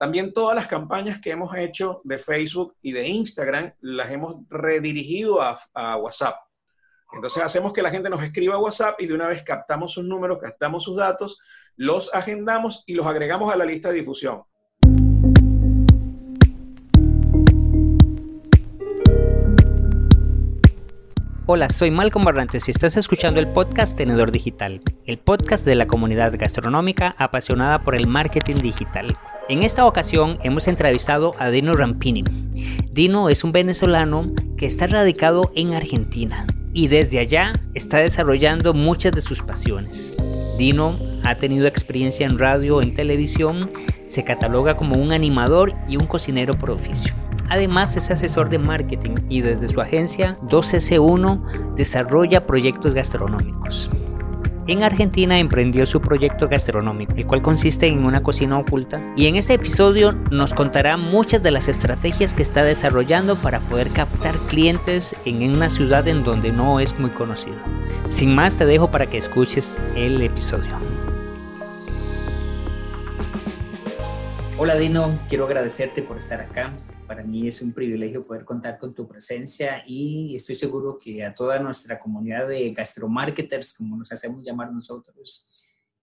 También todas las campañas que hemos hecho de Facebook y de Instagram las hemos redirigido a, WhatsApp. Entonces hacemos que la gente nos escriba a WhatsApp y de una vez captamos sus números, captamos sus datos, los agendamos y los agregamos a la lista de difusión. Hola, soy Malcolm Barrantes y estás escuchando el podcast Tenedor Digital, el podcast de la comunidad gastronómica apasionada por el marketing digital. En esta ocasión hemos entrevistado a Dino Rampini. Dino es un venezolano que está radicado en Argentina y desde allá está desarrollando muchas de sus pasiones. Dino ha tenido experiencia en radio, en televisión, se cataloga como un animador y un cocinero por oficio. Además es asesor de marketing y desde su agencia 2S1 desarrolla proyectos gastronómicos. En Argentina emprendió su proyecto gastronómico, el cual consiste en una cocina oculta, y en este episodio nos contará muchas de las estrategias que está desarrollando para poder captar clientes en una ciudad en donde no es muy conocido. Sin más, te dejo para que escuches el episodio. Hola Dino, quiero agradecerte por estar acá. Para mí es un privilegio poder contar con tu presencia y estoy seguro que a toda nuestra comunidad de gastromarketers, como nos hacemos llamar nosotros,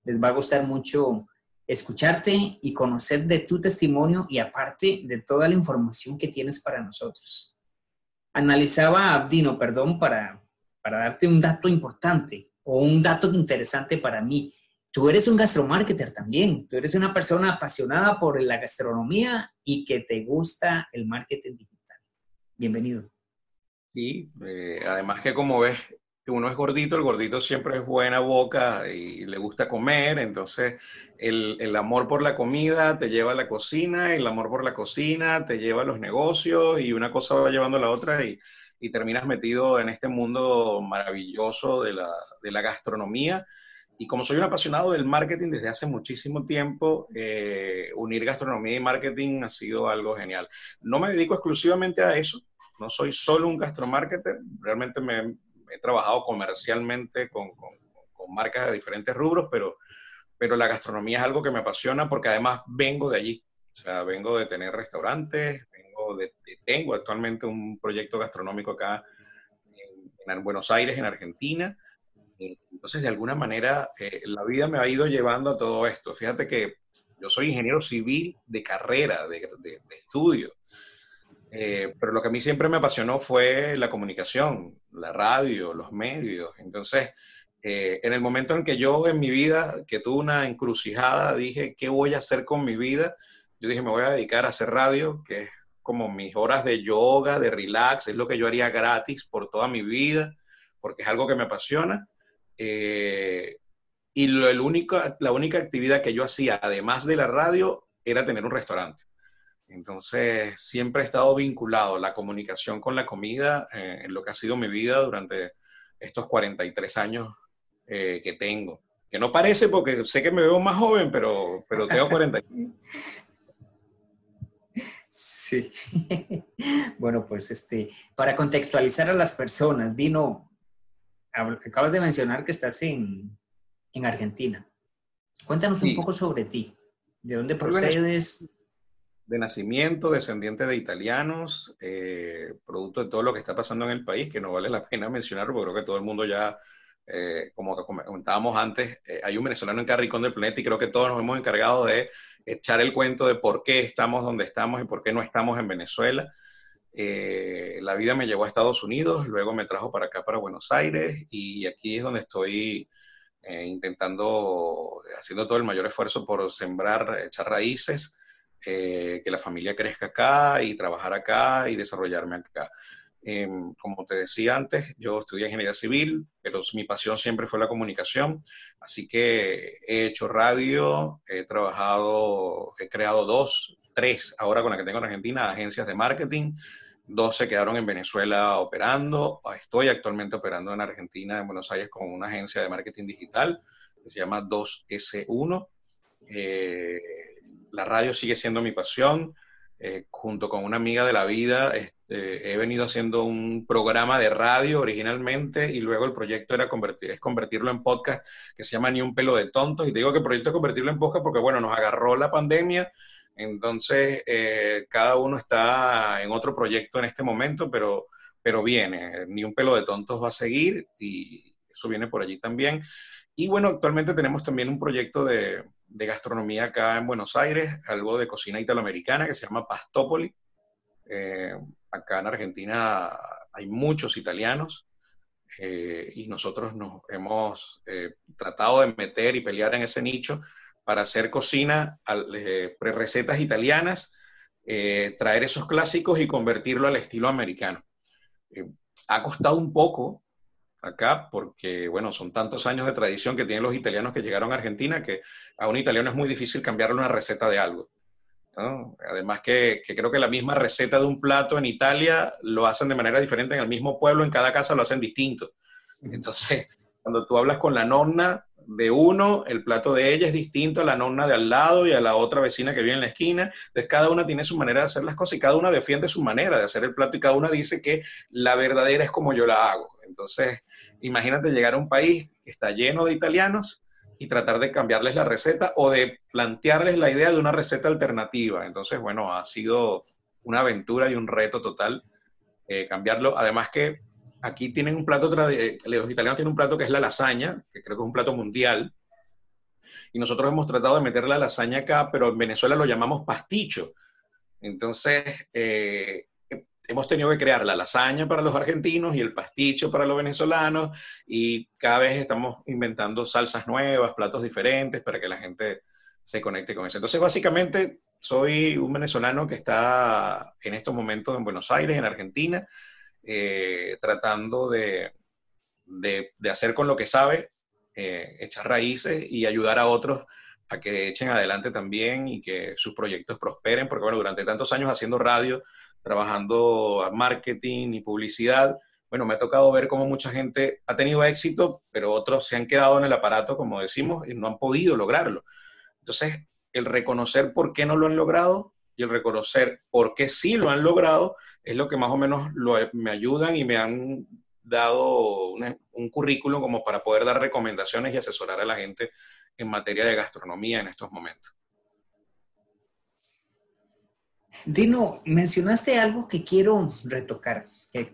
les va a gustar mucho escucharte y conocer de tu testimonio y aparte de toda la información que tienes para nosotros. Analizaba a Dino, perdón, para, para darte un dato importante o un dato interesante para mí tú eres un gastromarketer también, tú eres una persona apasionada por la gastronomía y que te gusta el marketing digital. Bienvenido. Sí, eh, además que como ves, uno es gordito, el gordito siempre es buena boca y le gusta comer, entonces el, el, amor por la comida te lleva a la cocina, el amor por la cocina te lleva a los negocios y una cosa va llevando a la otra y, y terminas metido en este mundo maravilloso de la, de la gastronomía y como soy un apasionado del marketing desde hace muchísimo tiempo, eh, unir gastronomía y marketing ha sido algo genial. No me dedico exclusivamente a eso, no soy solo un gastromarketer, realmente me, he trabajado comercialmente con, con, con, marcas de diferentes rubros, pero, pero la gastronomía es algo que me apasiona porque además vengo de allí. O sea, vengo de tener restaurantes, vengo de, tengo actualmente un proyecto gastronómico acá en, en Buenos Aires, en Argentina entonces, de alguna manera, eh, la vida me ha ido llevando a todo esto. Fíjate que yo soy ingeniero civil de carrera, de, estudio, eh, pero lo que a mí siempre me apasionó fue la comunicación, la radio, los medios. Entonces, eh, en el momento en que yo en mi vida, que tuve una encrucijada, dije, ¿qué voy a hacer con mi vida? Yo dije, me voy a dedicar a hacer radio, que es como mis horas de yoga, de relax, es lo que yo haría gratis por toda mi vida, porque es algo que me apasiona. Eh, y lo, el único, la única actividad que yo hacía, además de la radio, era tener un restaurante. Entonces, siempre he estado vinculado la comunicación con la comida eh, en lo que ha sido mi vida durante estos 43 años eh, que tengo. Que no parece porque sé que me veo más joven, pero, pero tengo 40. Sí. bueno, pues este, para contextualizar a las personas, Dino, acabas de mencionar que estás en, en Argentina. Cuéntanos un poco sobre ti. ¿De dónde procedes? De nacimiento, descendiente de italianos, eh, producto de todo lo que está pasando en el país, que no vale la pena mencionarlo, porque creo que todo el mundo ya, eh, como comentábamos antes, eh, hay un venezolano en cada rincón del planeta y creo que todos nos hemos encargado de echar el cuento de por qué estamos donde estamos y por qué no estamos en Venezuela. Eh, la vida me llevó a Estados Unidos, luego me trajo para acá, para Buenos Aires, y aquí es donde estoy eh, intentando, haciendo todo el mayor esfuerzo por sembrar, echar raíces, eh, que la familia crezca acá y trabajar acá y desarrollarme acá. Em, como te decía antes, yo estudié ingeniería civil, pero mi pasión siempre fue la comunicación, así que he hecho radio, he trabajado, he creado dos, tres, ahora con la que tengo en Argentina, agencias de marketing, Dos se quedaron en Venezuela operando. Estoy actualmente operando en Argentina, en Buenos Aires, con una agencia de marketing digital que se llama 2S1. Eh, la radio sigue siendo mi pasión. Eh, junto con una amiga de la vida, este, he venido haciendo un programa de radio originalmente y luego el proyecto era convertir, es convertirlo en podcast que se llama Ni un pelo de tontos. Y te digo que el proyecto es convertirlo en podcast porque, bueno, nos agarró la pandemia Entonces, eh, cada uno está en otro proyecto en este momento, pero, pero viene. Ni un pelo de tontos va a seguir y eso viene por allí también. Y bueno, actualmente tenemos también un proyecto de, de gastronomía acá en Buenos Aires, algo de cocina italoamericana que se llama Pastópoli. Eh, acá en Argentina hay muchos italianos eh, y nosotros nos hemos tratado de meter y pelear en ese nicho para hacer cocina, eh, recetas italianas, eh, traer esos clásicos y convertirlo al estilo americano. Eh, ha costado un poco acá porque, bueno, son tantos años de tradición que tienen los italianos que llegaron a Argentina que a un italiano es muy difícil cambiarle una receta de algo. Además que, que, creo que la misma receta de un plato en Italia lo hacen de manera diferente en el mismo pueblo, en cada casa lo hacen distinto. Entonces, cuando tú hablas con la nonna, de uno, el plato de ella es distinto a la nonna de al lado y a la otra vecina que vive en la esquina. Entonces, cada una tiene su manera de hacer las cosas y cada una defiende su manera de hacer el plato y cada una dice que la verdadera es como yo la hago. Entonces, imagínate llegar a un país que está lleno de italianos y tratar de cambiarles la receta o de plantearles la idea de una receta alternativa. Entonces, bueno, ha sido una aventura y un reto total eh, cambiarlo. Además que aquí tienen un plato, eh, los italianos tienen un plato que es la lasaña, que creo que es un plato mundial, y nosotros hemos tratado de meter la lasaña acá, pero en Venezuela lo llamamos pasticho. Entonces, eh, hemos tenido que crear la lasaña para los argentinos y el pasticho para los venezolanos, y cada vez estamos inventando salsas nuevas, platos diferentes para que la gente se conecte con eso. Entonces, básicamente, soy un venezolano que está en estos momentos en Buenos Aires, en Argentina, eh, tratando de, hacer con lo que sabe, eh, echar raíces y ayudar a otros a que echen adelante también y que sus proyectos prosperen, porque bueno, durante tantos años haciendo radio, trabajando marketing y publicidad, bueno, me ha tocado ver cómo mucha gente ha tenido éxito, pero otros se han quedado en el aparato, como decimos, y no han podido lograrlo. Entonces, el reconocer por qué no lo han logrado y el reconocer por qué sí lo han logrado es lo que más o menos me ayudan y me han dado un currículum como para poder dar recomendaciones y asesorar a la gente en materia de gastronomía en estos momentos. Dino, mencionaste algo que quiero retocar,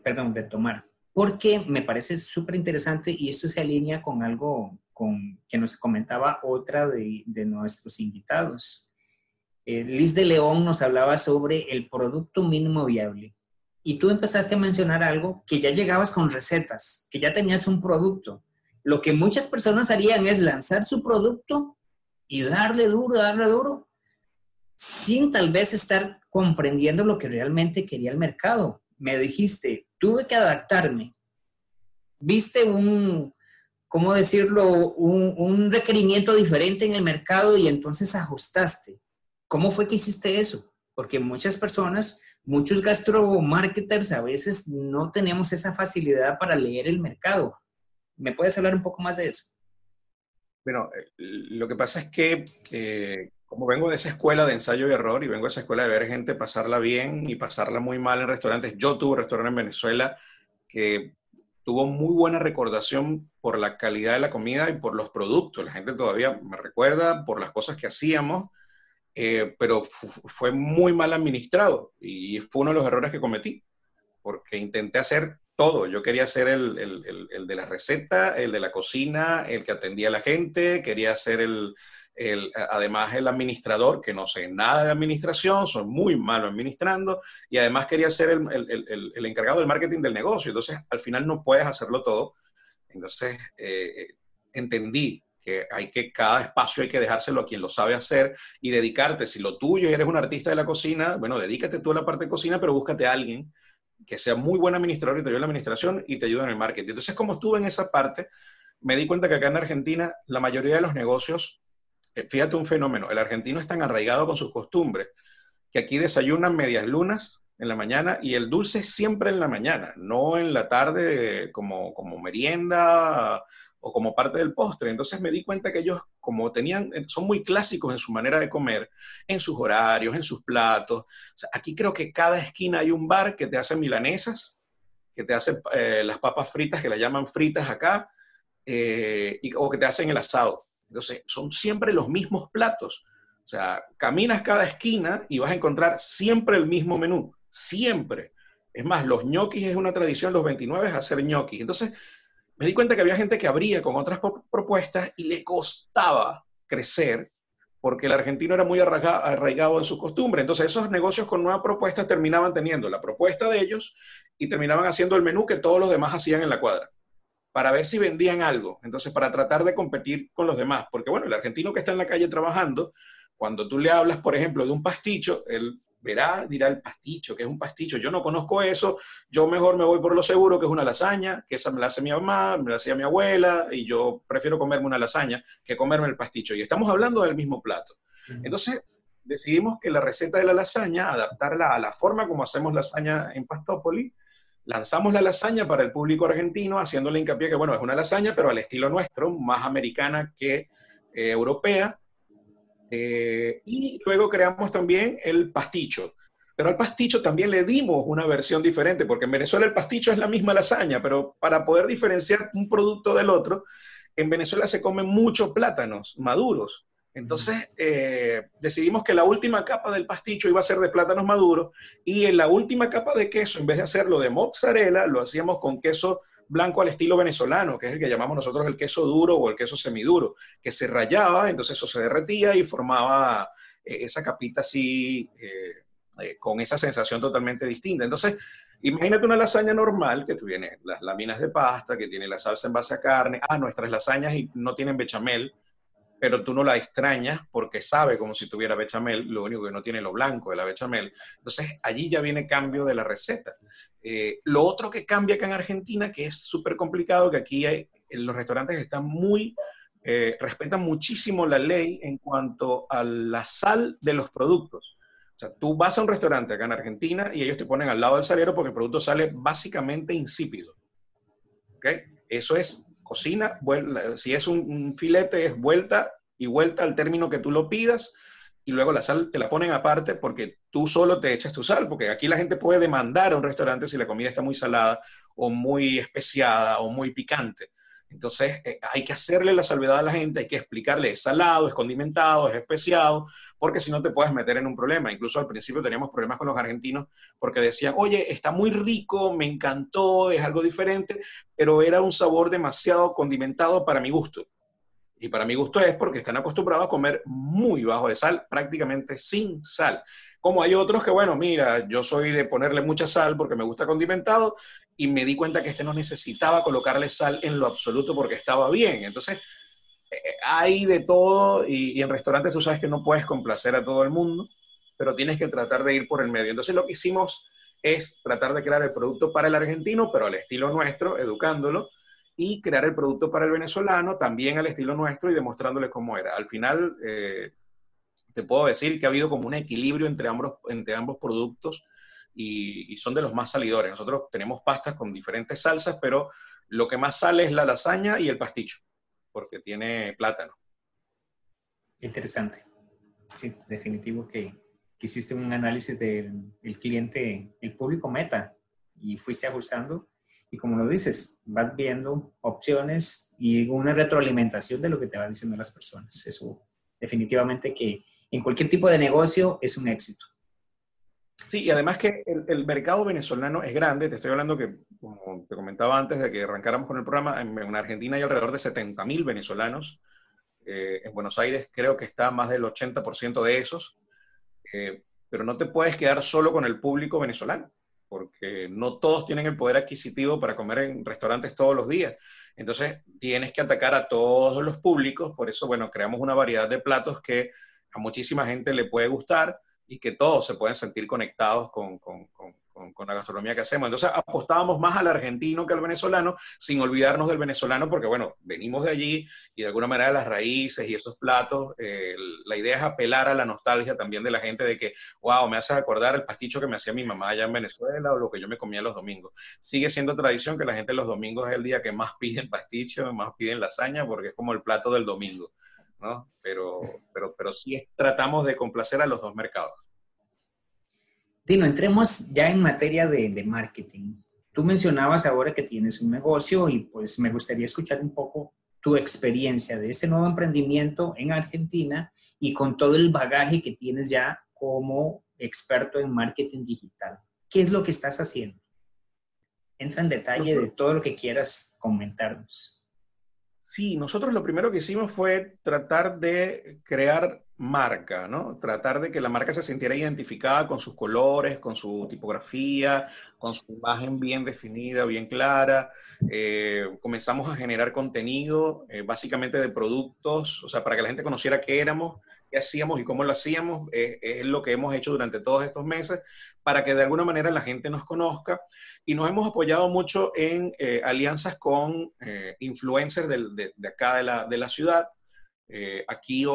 perdón, retomar, porque me parece súper interesante y esto se alinea con algo con, que nos comentaba otra de, de nuestros invitados. Eh, Liz de León nos hablaba sobre el producto mínimo viable y tú empezaste a mencionar algo que ya llegabas con recetas, que ya tenías un producto. Lo que muchas personas harían es lanzar su producto y darle duro, darle duro, sin tal vez estar comprendiendo lo que realmente quería el mercado. Me dijiste, tuve que adaptarme. Viste un, ¿cómo decirlo?, un, un requerimiento diferente en el mercado y entonces ajustaste. ¿Cómo fue que hiciste eso? Porque muchas personas muchos gastromarketers a veces no tenemos esa facilidad para leer el mercado. ¿Me puedes hablar un poco más de eso? Bueno, eh, lo que pasa es que eh, como vengo de esa escuela de ensayo y error y vengo de esa escuela de ver gente pasarla bien y pasarla muy mal en restaurantes, yo tuve un restaurante en Venezuela que tuvo muy buena recordación por la calidad de la comida y por los productos. La gente todavía me recuerda por las cosas que hacíamos eh, pero fue muy mal administrado y fue uno de los errores que cometí, porque intenté hacer todo. Yo quería ser el, el, el, de la receta, el de la cocina, el que atendía a la gente, quería ser el, además el administrador, que no sé nada de administración, soy muy malo administrando, y además quería ser el, encargado del marketing del negocio. Entonces, al final no puedes hacerlo todo. Entonces, eh, eh, entendí que hay que, cada espacio hay que dejárselo a quien lo sabe hacer y dedicarte, si lo tuyo eres un artista de la cocina, bueno, dedícate tú a la parte de cocina, pero búscate a alguien que sea muy buen administrador y te ayude en la administración y te ayude en el marketing. Entonces, como estuve en esa parte, me di cuenta que acá en Argentina la mayoría de los negocios, eh, fíjate un fenómeno, el argentino es tan arraigado con sus costumbres que aquí desayunan medias lunas en la mañana y el dulce siempre en la mañana, no en la tarde como, como merienda o como parte del postre. Entonces me di cuenta que ellos, como tenían, son muy clásicos en su manera de comer, en sus horarios, en sus platos. aquí creo que cada esquina hay un bar que te hace milanesas, que te hace eh, las papas fritas, que la llaman fritas acá, eh, y, o que te hacen el asado. Entonces, son siempre los mismos platos. O sea, caminas cada esquina y vas a encontrar siempre el mismo menú, siempre. Es más, los ñoquis es una tradición, los 29 es hacer ñoquis. Entonces, me di cuenta que había gente que abría con otras propuestas y le costaba crecer porque el argentino era muy arraigado en su costumbre. Entonces, esos negocios con nuevas propuestas terminaban teniendo la propuesta de ellos y terminaban haciendo el menú que todos los demás hacían en la cuadra para ver si vendían algo. Entonces, para tratar de competir con los demás. Porque, bueno, el argentino que está en la calle trabajando, cuando tú le hablas, por ejemplo, de un pasticho, él verá, dirá el pasticho, que es un pasticho. Yo no conozco eso, yo mejor me voy por lo seguro, que es una lasaña, que esa me la hace mi mamá, me la hacía mi abuela, y yo prefiero comerme una lasaña que comerme el pasticho. Y estamos hablando del mismo plato. Entonces, decidimos que la receta de la lasaña, adaptarla a la forma como hacemos lasaña en Pastópoli, lanzamos la lasaña para el público argentino, haciéndole hincapié que, bueno, es una lasaña, pero al estilo nuestro, más americana que eh, europea, eh, y luego creamos también el pasticho. Pero al pasticho también le dimos una versión diferente, porque en Venezuela el pasticho es la misma lasaña, pero para poder diferenciar un producto del otro, en Venezuela se comen muchos plátanos maduros. Entonces eh, decidimos que la última capa del pasticho iba a ser de plátanos maduros y en la última capa de queso, en vez de hacerlo de mozzarella, lo hacíamos con queso blanco al estilo venezolano, que es el que llamamos nosotros el queso duro o el queso semiduro, que se rayaba, entonces eso se derretía y formaba eh, esa capita así, eh, eh, con esa sensación totalmente distinta. Entonces, imagínate una lasaña normal que tiene las láminas de pasta, que tiene la salsa en base a carne. Ah, nuestras lasañas no tienen bechamel, pero tú no la extrañas porque sabe como si tuviera bechamel, lo único que no tiene lo blanco de la bechamel. Entonces, allí ya viene cambio de la receta. Eh, lo otro que cambia acá en Argentina, que es súper complicado, que aquí hay, los restaurantes están muy, eh, respetan muchísimo la ley en cuanto a la sal de los productos. O sea, tú vas a un restaurante acá en Argentina y ellos te ponen al lado del salero porque el producto sale básicamente insípido. ¿Ok? Eso es cocina, si es un, filete, es vuelta y vuelta al término que tú lo pidas, y luego la sal te la ponen aparte porque tú solo te echas tu sal, porque aquí la gente puede demandar a un restaurante si la comida está muy salada o muy especiada o muy picante. Entonces, eh, hay que hacerle la salvedad a la gente, hay que explicarle, es salado, es condimentado, es especiado, porque si no te puedes meter en un problema. Incluso al principio teníamos problemas con los argentinos porque decían, oye, está muy rico, me encantó, es algo diferente, pero era un sabor demasiado condimentado para mi gusto. Y para mi gusto es porque están acostumbrados a comer muy bajo de sal, prácticamente sin sal. Como hay otros que, bueno, mira, yo soy de ponerle mucha sal porque me gusta condimentado y me di cuenta que este no necesitaba colocarle sal en lo absoluto porque estaba bien. Entonces, eh, hay de todo y, en restaurantes tú sabes que no puedes complacer a todo el mundo, pero tienes que tratar de ir por el medio. Entonces, lo que hicimos es tratar de crear el producto para el argentino, pero al estilo nuestro, educándolo, y crear el producto para el venezolano también al estilo nuestro y demostrándole cómo era. Al final, eh, te puedo decir que ha habido como un equilibrio entre ambos, entre ambos productos y, son de los más salidores. Nosotros tenemos pastas con diferentes salsas, pero lo que más sale es la lasaña y el pasticho, porque tiene plátano. Interesante. Sí, definitivo que, hiciste un análisis del cliente, el público meta, y fuiste ajustando. Y como lo dices, vas viendo opciones y una retroalimentación de lo que te van diciendo las personas. Eso definitivamente que en cualquier tipo de negocio es un éxito. Sí, y además que el, mercado venezolano es grande, te estoy hablando que, como te comentaba antes de que arrancáramos con el programa, en, Argentina hay alrededor de 70 mil venezolanos, eh, en Buenos Aires creo que está más del 80% de esos, eh, pero no te puedes quedar solo con el público venezolano, porque no todos tienen el poder adquisitivo para comer en restaurantes todos los días. Entonces tienes que atacar a todos los públicos, por eso, bueno, creamos una variedad de platos que a muchísima gente le puede gustar y que todos se pueden sentir conectados con, con, con, con, la gastronomía que hacemos. Entonces apostábamos más al argentino que al venezolano, sin olvidarnos del venezolano, porque bueno, venimos de allí y de alguna manera las raíces y esos platos, eh, la idea es apelar a la nostalgia también de la gente de que, wow, me haces acordar el pasticho que me hacía mi mamá allá en Venezuela o lo que yo me comía los domingos. Sigue siendo tradición que la gente los domingos es el día que más piden pasticho, más piden lasaña, porque es como el plato del domingo. ¿No? Pero, pero, pero sí tratamos de complacer a los dos mercados. Dino, entremos ya en materia de, marketing. Tú mencionabas ahora que tienes un negocio y pues me gustaría escuchar un poco tu experiencia de ese nuevo emprendimiento en Argentina y con todo el bagaje que tienes ya como experto en marketing digital. ¿Qué es lo que estás haciendo? Entra en detalle de todo lo que quieras comentarnos. Sí, nosotros lo primero que hicimos fue tratar de crear marca, ¿no? Tratar de que la marca se sintiera identificada con sus colores, con su tipografía, con su imagen bien definida, bien clara. Eh, comenzamos a generar contenido, eh, básicamente de productos, o sea, para que la gente conociera qué éramos, qué hacíamos y cómo lo hacíamos. es lo que hemos hecho durante todos estos meses, para que de alguna manera la gente nos conozca. Y nos hemos apoyado mucho en eh, alianzas con influencers de, acá de la, de la ciudad. aquí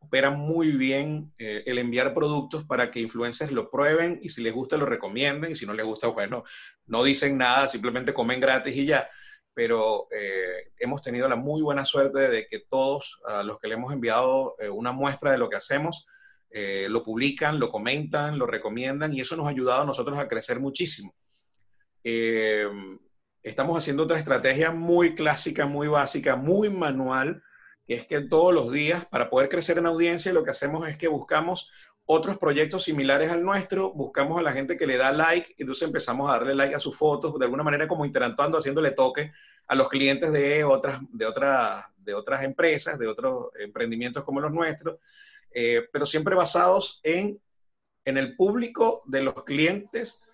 opera muy bien eh, el enviar productos para que influencers lo prueben y si les gusta lo recomienden y si no les gusta, bueno, no dicen nada, simplemente comen gratis y ya. Pero eh, hemos tenido la muy buena suerte de que todos a los que le hemos enviado eh, una muestra de lo que hacemos, lo publican, lo comentan, lo recomiendan y eso nos ha ayudado a nosotros a crecer muchísimo. estamos haciendo otra estrategia muy clásica, muy básica, muy manual, es que todos los días, para poder crecer en audiencia, lo que hacemos es que buscamos otros proyectos similares al nuestro, buscamos a la gente que le da like, y entonces empezamos a darle like a sus fotos, de alguna manera como interactuando, haciéndole toque a los clientes de otras, de otras, de otras empresas, de otros emprendimientos como los nuestros, eh, pero siempre basados en, el público de los clientes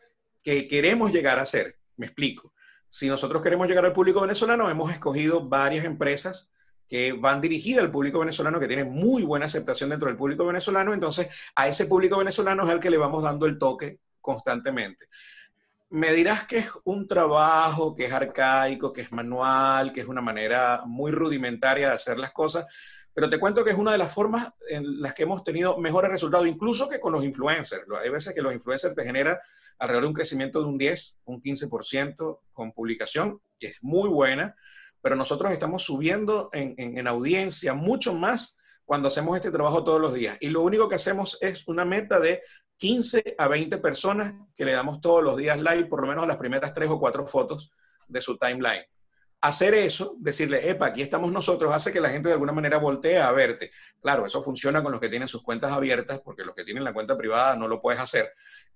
que queremos llegar a ser. Me explico. Si nosotros queremos llegar al público venezolano, hemos escogido varias empresas que van dirigidas al público venezolano, que tiene muy buena aceptación dentro del público venezolano, entonces a ese público venezolano es al que le vamos dando el toque constantemente. Me dirás que es un trabajo, que es arcaico, que es manual, que es una manera muy rudimentaria de hacer las cosas, pero te cuento que es una de las formas en las que hemos tenido mejores resultados, incluso que con los influencers. Hay veces que los influencers te generan alrededor de un crecimiento de un 10, un 15% con publicación, que es muy buena, pero nosotros estamos subiendo en, audiencia mucho más cuando hacemos este trabajo todos los días. Y lo único que hacemos es una meta de 15 a 20 personas que le damos todos los días like, por lo menos las primeras tres o cuatro fotos de su timeline. Hacer eso, decirle, epa, aquí estamos nosotros, hace que la gente de alguna manera voltee a verte. Claro, eso funciona con los que tienen sus cuentas abiertas, porque los que tienen la cuenta privada no lo puedes hacer.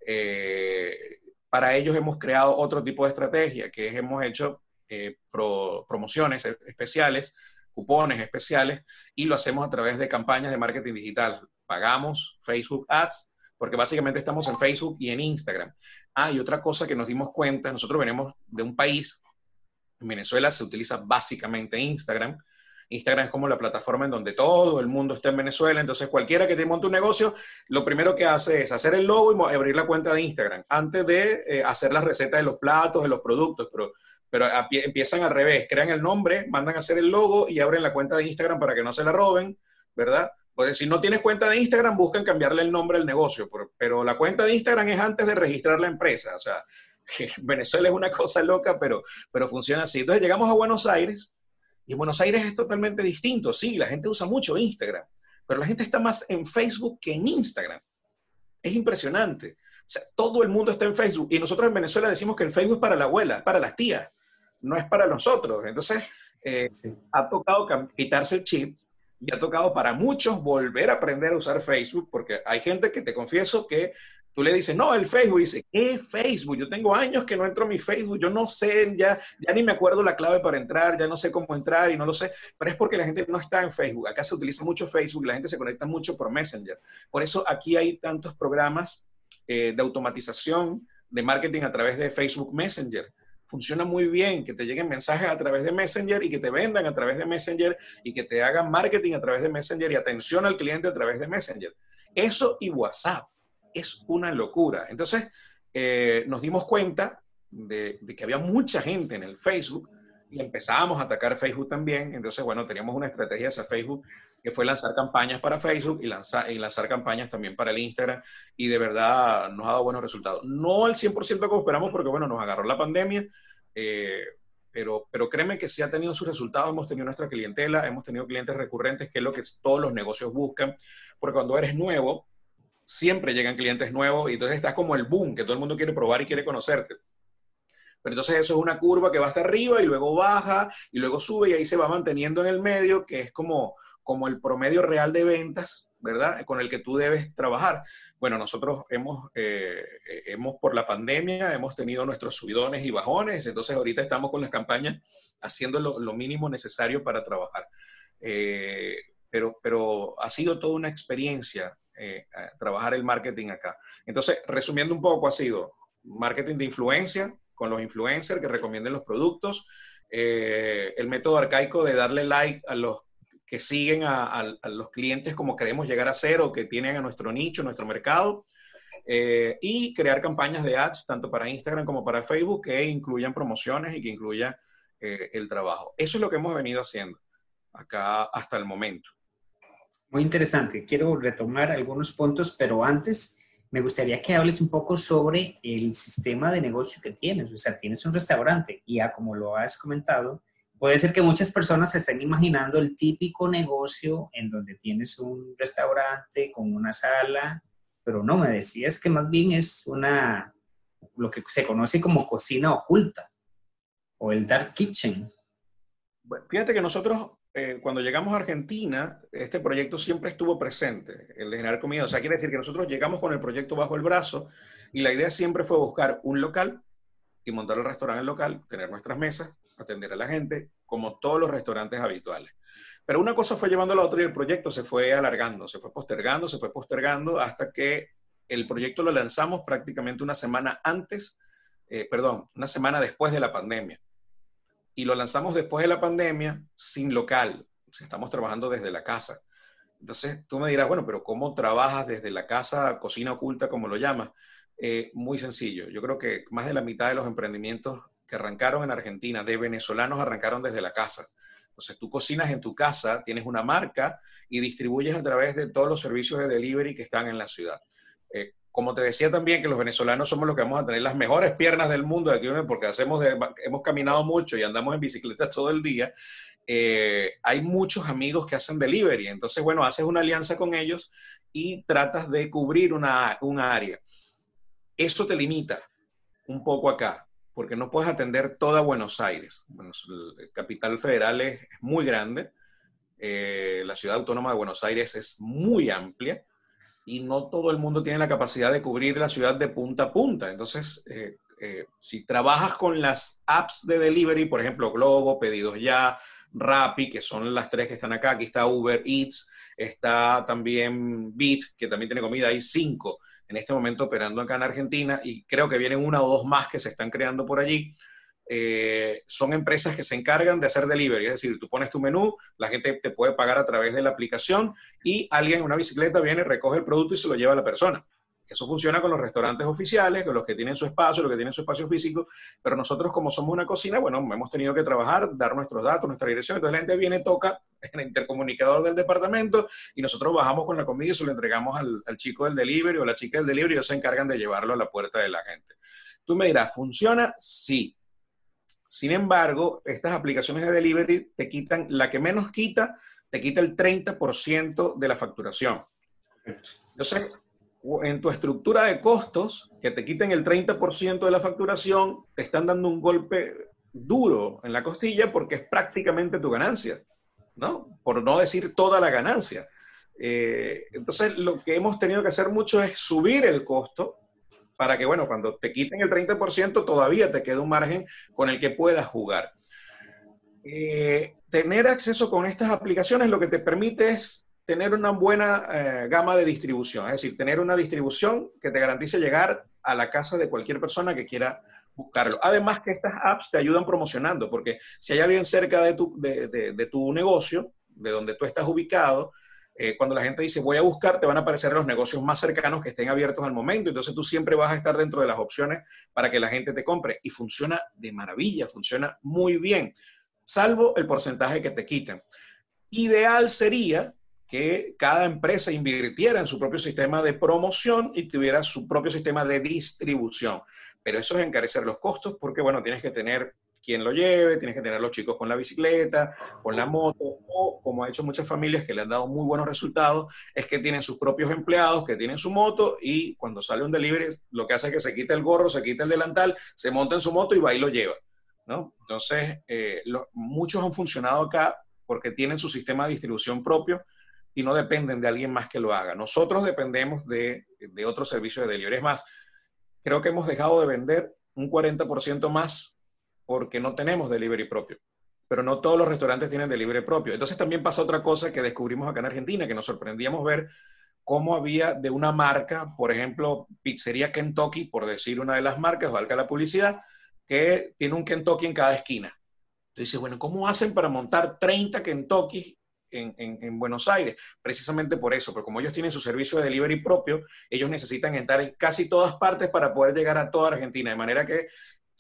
Eh, para ellos hemos creado otro tipo de estrategia, que es hemos hecho eh, promociones especiales, cupones especiales, y lo hacemos a través de campañas de marketing digital. Pagamos Facebook Ads, porque básicamente estamos en Facebook y en Instagram. Ah, y otra cosa que nos dimos cuenta, nosotros venimos de un país, en Venezuela se utiliza básicamente Instagram, Instagram es como la plataforma en donde todo el mundo está en Venezuela, entonces cualquiera que te monte un negocio, lo primero que hace es hacer el logo y abrir la cuenta de Instagram, antes de eh, hacer las recetas de los platos, de los productos, pero pero empiezan al revés, crean el nombre, mandan a hacer el logo y abren la cuenta de Instagram para que no se la roben, ¿verdad? Pues si no tienes cuenta de Instagram, buscan cambiarle el nombre al negocio, pero, la cuenta de Instagram es antes de registrar la empresa, o sea, Venezuela es una cosa loca, pero, pero funciona así. Entonces llegamos a Buenos Aires y Buenos Aires es totalmente distinto, sí, la gente usa mucho Instagram, pero la gente está más en Facebook que en Instagram. Es impresionante. O sea, todo el mundo está en Facebook y nosotros en Venezuela decimos que el Facebook es para la abuela, para las tías no es para nosotros. Entonces, eh, ha tocado quitarse el chip y ha tocado para muchos volver a aprender a usar Facebook, porque hay gente que te confieso que tú le dices, no, el Facebook, y dice, ¿qué Facebook? Yo tengo años que no entro a mi Facebook, yo no sé, ya, ya ni me acuerdo la clave para entrar, ya no sé cómo entrar y no lo sé, pero es porque la gente no está en Facebook. Acá se utiliza mucho Facebook, la gente se conecta mucho por Messenger. Por eso aquí hay tantos programas eh, de automatización de marketing a través de Facebook Messenger funciona muy bien, que te lleguen mensajes a través de Messenger y que te vendan a través de Messenger y que te hagan marketing a través de Messenger y atención al cliente a través de Messenger. Eso y WhatsApp es una locura. Entonces, eh, nos dimos cuenta de, que había mucha gente en el Facebook y empezamos a atacar Facebook también. Entonces, bueno, teníamos una estrategia hacia Facebook que fue lanzar campañas para Facebook y lanzar, y lanzar campañas también para el Instagram, y de verdad nos ha dado buenos resultados. No al 100% como esperamos, porque bueno, nos agarró la pandemia, eh, pero, pero créeme que sí ha tenido sus resultados, hemos tenido nuestra clientela, hemos tenido clientes recurrentes, que es lo que todos los negocios buscan, porque cuando eres nuevo, siempre llegan clientes nuevos, y entonces estás como el boom, que todo el mundo quiere probar y quiere conocerte. Pero entonces eso es una curva que va hasta arriba y luego baja y luego sube y ahí se va manteniendo en el medio, que es como, como el promedio real de ventas, ¿verdad? Con el que tú debes trabajar. Bueno, nosotros hemos, eh, hemos por la pandemia, hemos tenido nuestros subidones y bajones, entonces ahorita estamos con las campañas haciendo lo, mínimo necesario para trabajar. Eh, pero, pero ha sido toda una experiencia eh, trabajar el marketing acá. Entonces, resumiendo un poco, ha sido marketing de influencia con los influencers que recomienden los productos, eh, el método arcaico de darle like a los que siguen a, los clientes como queremos llegar a ser o que tienen a nuestro nicho, nuestro mercado, eh, y crear campañas de ads tanto para Instagram como para Facebook que incluyan promociones y que incluyan el trabajo. Eso es lo que hemos venido haciendo acá hasta el momento. Muy interesante. Quiero retomar algunos puntos, pero antes me gustaría que hables un poco sobre el sistema de negocio que tienes. O sea, tienes un restaurante y ya como lo has comentado, puede ser que muchas personas se estén imaginando el típico negocio en donde tienes un restaurante con una sala, pero no, me decías que más bien es una, lo que se conoce como cocina oculta o el dark kitchen. Bueno, fíjate que nosotros eh, cuando llegamos a Argentina, este proyecto siempre estuvo presente, el de generar comida. O sea, quiere decir que nosotros llegamos con el proyecto bajo el brazo y la idea siempre fue buscar un local y montar el restaurante local, tener nuestras mesas, atender a la gente, como todos los restaurantes habituales. Pero una cosa fue llevando a la otra y el proyecto se fue alargando, se fue postergando, se fue postergando hasta que el proyecto lo lanzamos prácticamente una semana antes, eh, perdón, una semana después de la pandemia y lo lanzamos después de la pandemia sin local. estamos trabajando desde la casa. Entonces tú me dirás, bueno, pero ¿cómo trabajas desde la casa, cocina oculta, como lo llamas? Eh, muy sencillo. Yo creo que más de la mitad de los emprendimientos que arrancaron en Argentina, de venezolanos, arrancaron desde la casa. Entonces tú cocinas en tu casa, tienes una marca y distribuyes a través de todos los servicios de delivery que están en la ciudad. Eh, como te decía también, que los venezolanos somos los que vamos a tener las mejores piernas del mundo aquí, porque hacemos hemos caminado mucho y andamos en bicicleta todo el día. Eh, hay muchos amigos que hacen delivery, entonces, bueno, haces una alianza con ellos y tratas de cubrir una, un área. Eso te limita un poco acá, porque no puedes atender toda Buenos Aires. Bueno, el capital federal es, muy grande, eh, la ciudad autónoma de Buenos Aires es muy amplia y no todo el mundo tiene la capacidad de cubrir la ciudad de punta a punta. Entonces, eh, eh, si trabajas con las apps de delivery, por ejemplo, Globo, Pedidos Ya, Rappi, que son las tres que están acá, aquí está Uber Eats, está también Bit, que también tiene comida, hay cinco en este momento operando acá en Argentina y creo que vienen una o dos más que se están creando por allí. Eh, son empresas que se encargan de hacer delivery, es decir, tú pones tu menú, la gente te puede pagar a través de la aplicación y alguien en una bicicleta viene, recoge el producto y se lo lleva a la persona. Eso funciona con los restaurantes oficiales, con los que tienen su espacio, los que tienen su espacio físico, pero nosotros como somos una cocina, bueno, hemos tenido que trabajar, dar nuestros datos, nuestra dirección, entonces la gente viene, toca en el intercomunicador del departamento y nosotros bajamos con la comida y se lo entregamos al, al chico del delivery o la chica del delivery y ellos se encargan de llevarlo a la puerta de la gente. Tú me dirás, ¿funciona? Sí. Sin embargo, estas aplicaciones de delivery te quitan, la que menos quita, te quita el 30% de la facturación. Entonces, en tu estructura de costos, que te quiten el 30% de la facturación, te están dando un golpe duro en la costilla porque es prácticamente tu ganancia, ¿no? Por no decir toda la ganancia. Eh, entonces, lo que hemos tenido que hacer mucho es subir el costo para que, bueno, cuando te quiten el 30%, todavía te queda un margen con el que puedas jugar. Eh, tener acceso con estas aplicaciones lo que te permite es tener una buena eh, gama de distribución, es decir, tener una distribución que te garantice llegar a la casa de cualquier persona que quiera buscarlo. Además que estas apps te ayudan promocionando, porque si hay alguien cerca de tu, de tu negocio, de donde tú estás ubicado, eh, cuando la gente dice voy a buscar, te van a aparecer los negocios más cercanos que estén abiertos al momento. Entonces tú siempre vas a estar dentro de las opciones para que la gente te compre. Y funciona de maravilla, funciona muy bien, salvo el porcentaje que te quiten. Ideal sería que cada empresa invirtiera en su propio sistema de promoción y tuviera su propio sistema de distribución. Pero eso es encarecer los costos porque, bueno, tienes que tener quien lo lleve, tienes que tener los chicos con la bicicleta, con la moto, o como ha hecho muchas familias que le han dado muy buenos resultados, es que tienen sus propios empleados, que tienen su moto y cuando sale un delivery lo que hace es que se quita el gorro, se quita el delantal, se monta en su moto y va y lo lleva. ¿no? Entonces, eh, muchos han funcionado acá porque tienen su sistema de distribución propio y no dependen de alguien más que lo haga. Nosotros dependemos de, de otros servicios de delivery. Es más, creo que hemos dejado de vender un 40% más porque no tenemos delivery propio. Pero no todos los restaurantes tienen delivery propio. Entonces también pasa otra cosa que descubrimos acá en Argentina, que nos sorprendíamos ver cómo había de una marca, por ejemplo, Pizzería Kentucky, por decir una de las marcas, valga la publicidad, que tiene un Kentucky en cada esquina. Entonces, bueno, ¿cómo hacen para montar 30 Kentucky en, en, Buenos Aires? Precisamente por eso, porque como ellos tienen su servicio de delivery propio, ellos necesitan estar en casi todas partes para poder llegar a toda Argentina, de manera que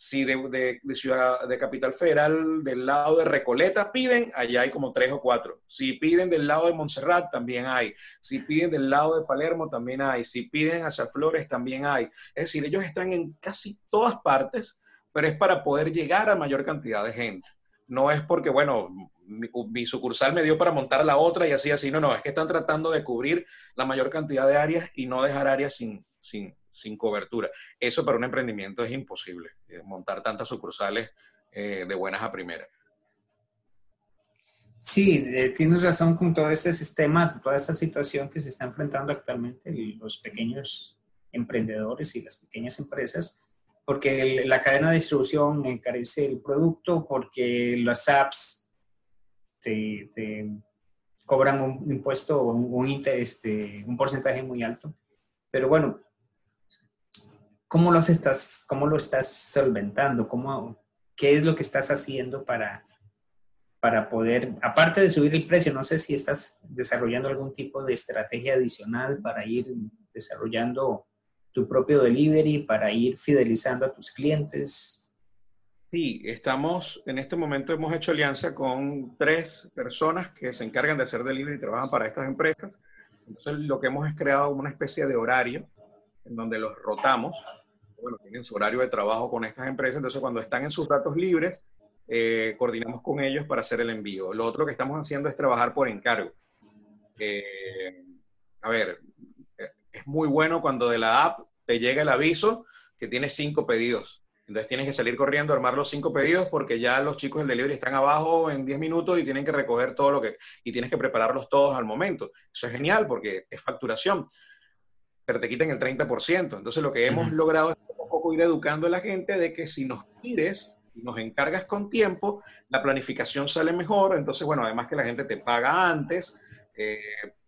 si de, de, Ciudad de Capital Federal, del lado de Recoleta piden, allá hay como tres o cuatro. Si piden del lado de Montserrat, también hay. Si piden del lado de Palermo, también hay. Si piden hacia Flores, también hay. Es decir, ellos están en casi todas partes, pero es para poder llegar a mayor cantidad de gente. No es porque, bueno, mi, sucursal me dio para montar la otra y así, así. No, no, es que están tratando de cubrir la mayor cantidad de áreas y no dejar áreas sin, sin, sin cobertura. Eso para un emprendimiento es imposible, eh, montar tantas sucursales eh, de buenas a primeras. Sí, eh, tienes razón con todo este sistema, toda esta situación que se está enfrentando actualmente los pequeños emprendedores y las pequeñas empresas, porque la cadena de distribución encarece el producto, porque las apps te, cobran un impuesto o un, un, este, un porcentaje muy alto. Pero bueno, ¿cómo, los estás, cómo lo estás solventando? ¿Cómo, ¿Qué es lo que estás haciendo para, para poder, aparte de subir el precio, no sé si estás desarrollando algún tipo de estrategia adicional para ir desarrollando tu propio delivery, para ir fidelizando a tus clientes? Sí, estamos, en este momento hemos hecho alianza con tres personas que se encargan de hacer delivery y trabajan para estas empresas. Entonces, lo que hemos es creado una especie de horario en donde los rotamos bueno, tienen su horario de trabajo con estas empresas, entonces cuando están en sus datos libres, eh, coordinamos con ellos para hacer el envío. Lo otro que estamos haciendo es trabajar por encargo. Eh, a ver, eh, es muy bueno cuando de la app te llega el aviso que tienes cinco pedidos. Entonces tienes que salir corriendo armar los cinco pedidos porque ya los chicos del delivery están abajo en 10 minutos y tienen que recoger todo lo que... y tienes que prepararlos todos al momento. Eso es genial porque es facturación pero te quitan el 30%. Entonces lo que hemos logrado es poco ir educando a la gente de que si nos pides, si nos encargas con tiempo, la planificación sale mejor. Entonces, bueno, además que la gente te paga antes, eh,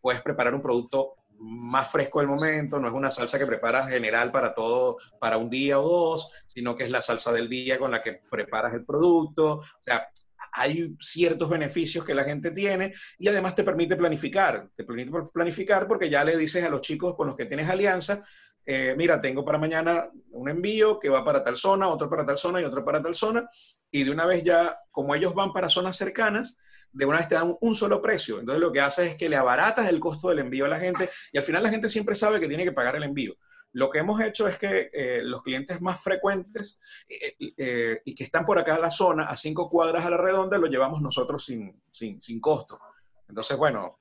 puedes preparar un producto más fresco del momento, no es una salsa que preparas general para todo, para un día o dos, sino que es la salsa del día con la que preparas el producto. O sea, hay ciertos beneficios que la gente tiene y además te permite planificar. Te permite planificar porque ya le dices a los chicos con los que tienes alianza, eh, mira, tengo para mañana un envío que va para tal zona, otro para tal zona y otro para tal zona, y de una vez ya, como ellos van para zonas cercanas, de una vez te dan un solo precio. Entonces lo que haces es que le abaratas el costo del envío a la gente y al final la gente siempre sabe que tiene que pagar el envío. Lo que hemos hecho es que eh, los clientes más frecuentes eh, y que están por acá en la zona, a cinco cuadras a la redonda, lo llevamos nosotros sin, sin, sin, costo. Entonces, bueno,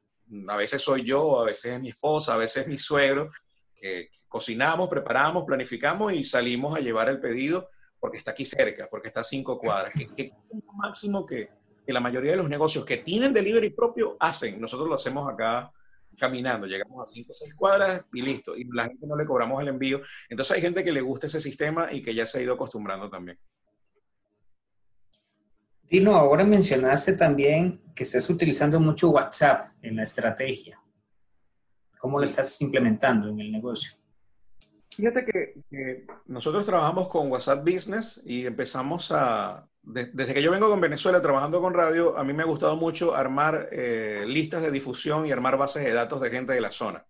a veces soy yo, a veces es mi esposa, a veces es mi suegro, cocinamos, preparamos, planificamos y salimos a llevar el pedido porque está aquí cerca, porque está a cinco cuadras, que, es lo máximo que, que la mayoría de los negocios que tienen delivery propio hacen. Nosotros lo hacemos acá caminando, llegamos a 5 o 6 cuadras y listo, y la gente no le cobramos el envío. Entonces hay gente que le gusta ese sistema y que ya se ha ido acostumbrando también. Dino, ahora mencionaste también que estás utilizando mucho WhatsApp en la estrategia. ¿Cómo lo estás implementando en el negocio? Fíjate que, nosotros trabajamos con WhatsApp Business y empezamos a, desde que yo vengo con Venezuela trabajando con radio, a mí me ha gustado mucho armar eh, listas de difusión y armar bases de datos de gente de la zona.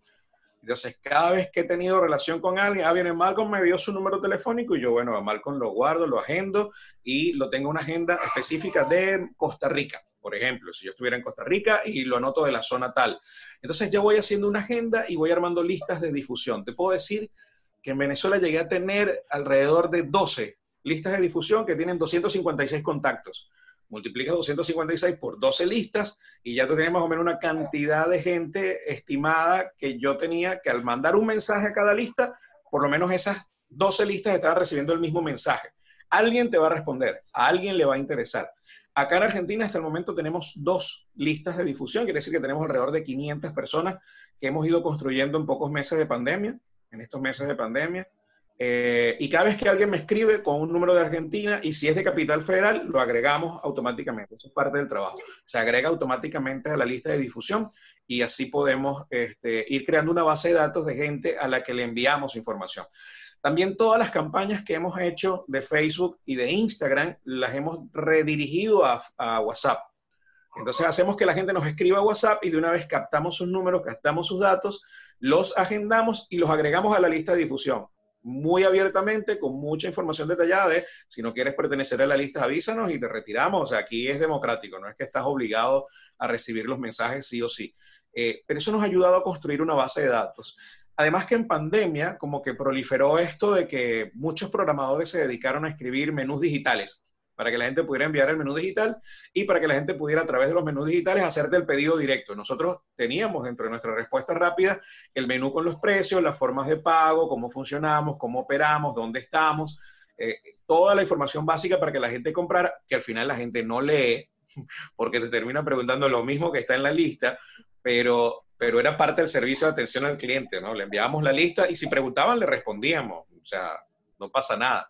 Entonces, cada vez que he tenido relación con alguien, ah, viene Malcolm, me dio su número telefónico y yo, bueno, a Malcolm lo guardo, lo agendo y lo tengo una agenda específica de Costa Rica, por ejemplo, si yo estuviera en Costa Rica y lo anoto de la zona tal. Entonces, ya voy haciendo una agenda y voy armando listas de difusión. Te puedo decir que en Venezuela llegué a tener alrededor de 12 listas de difusión que tienen 256 contactos. Multiplica 256 por 12 listas y ya tú tienes más o menos una cantidad de gente estimada que yo tenía que al mandar un mensaje a cada lista, por lo menos esas 12 listas estaban recibiendo el mismo mensaje. Alguien te va a responder, a alguien le va a interesar. Acá en Argentina hasta el momento tenemos dos listas de difusión, quiere decir que tenemos alrededor de 500 personas que hemos ido construyendo en pocos meses de pandemia, en estos meses de pandemia. Eh, y cada vez que alguien me escribe con un número de Argentina y si es de Capital Federal, lo agregamos automáticamente. Eso es parte del trabajo. Se agrega automáticamente a la lista de difusión y así podemos este, ir creando una base de datos de gente a la que le enviamos información. También todas las campañas que hemos hecho de Facebook y de Instagram las hemos redirigido a, a WhatsApp. Entonces hacemos que la gente nos escriba a WhatsApp y de una vez captamos sus números, captamos sus datos, los agendamos y los agregamos a la lista de difusión muy abiertamente, con mucha información detallada de si no quieres pertenecer a la lista, avísanos y te retiramos. O sea, aquí es democrático, no es que estás obligado a recibir los mensajes sí o sí. Eh, pero eso nos ha ayudado a construir una base de datos. Además que en pandemia, como que proliferó esto de que muchos programadores se dedicaron a escribir menús digitales para que la gente pudiera enviar el menú digital y para que la gente pudiera a través de los menús digitales hacerte el pedido directo. Nosotros teníamos dentro de nuestra respuesta rápida el menú con los precios, las formas de pago, cómo funcionamos, cómo operamos, dónde estamos, eh, toda la información básica para que la gente comprara, que al final la gente no lee, porque te termina preguntando lo mismo que está en la lista, pero, pero era parte del servicio de atención al cliente, ¿no? Le enviábamos la lista y si preguntaban le respondíamos, o sea, no pasa nada.